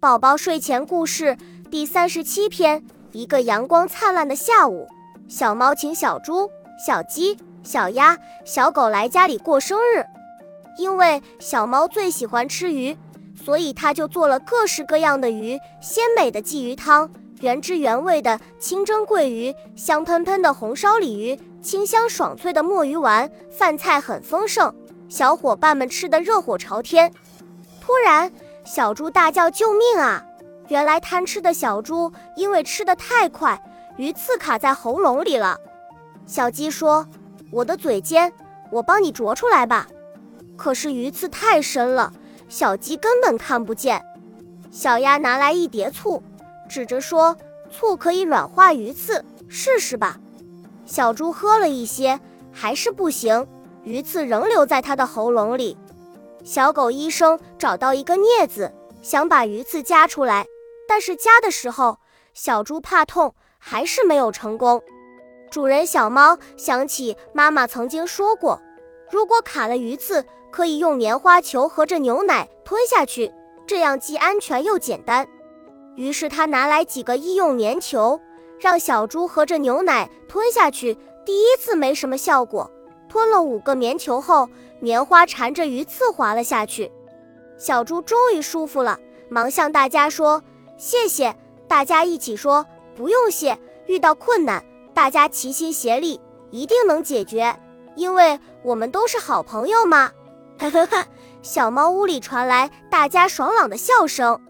宝宝睡前故事第三十七篇：一个阳光灿烂的下午，小猫请小猪、小鸡、小鸭、小狗来家里过生日。因为小猫最喜欢吃鱼，所以它就做了各式各样的鱼：鲜美的鲫鱼汤，原汁原味的清蒸桂鱼，香喷喷的红烧鲤鱼，清香爽脆的墨鱼丸。饭菜很丰盛，小伙伴们吃得热火朝天。突然，小猪大叫：“救命啊！”原来贪吃的小猪因为吃得太快，鱼刺卡在喉咙里了。小鸡说：“我的嘴尖，我帮你啄出来吧。”可是鱼刺太深了，小鸡根本看不见。小鸭拿来一碟醋，指着说：“醋可以软化鱼刺，试试吧。”小猪喝了一些，还是不行，鱼刺仍留在它的喉咙里。小狗医生找到一个镊子，想把鱼刺夹出来，但是夹的时候，小猪怕痛，还是没有成功。主人小猫想起妈妈曾经说过，如果卡了鱼刺，可以用棉花球和着牛奶吞下去，这样既安全又简单。于是他拿来几个医用棉球，让小猪和着牛奶吞下去。第一次没什么效果。吞了五个棉球后，棉花缠着鱼刺滑了下去。小猪终于舒服了，忙向大家说：“谢谢！”大家一起说：“不用谢。”遇到困难，大家齐心协力，一定能解决，因为我们都是好朋友嘛！哈哈哈！小猫屋里传来大家爽朗的笑声。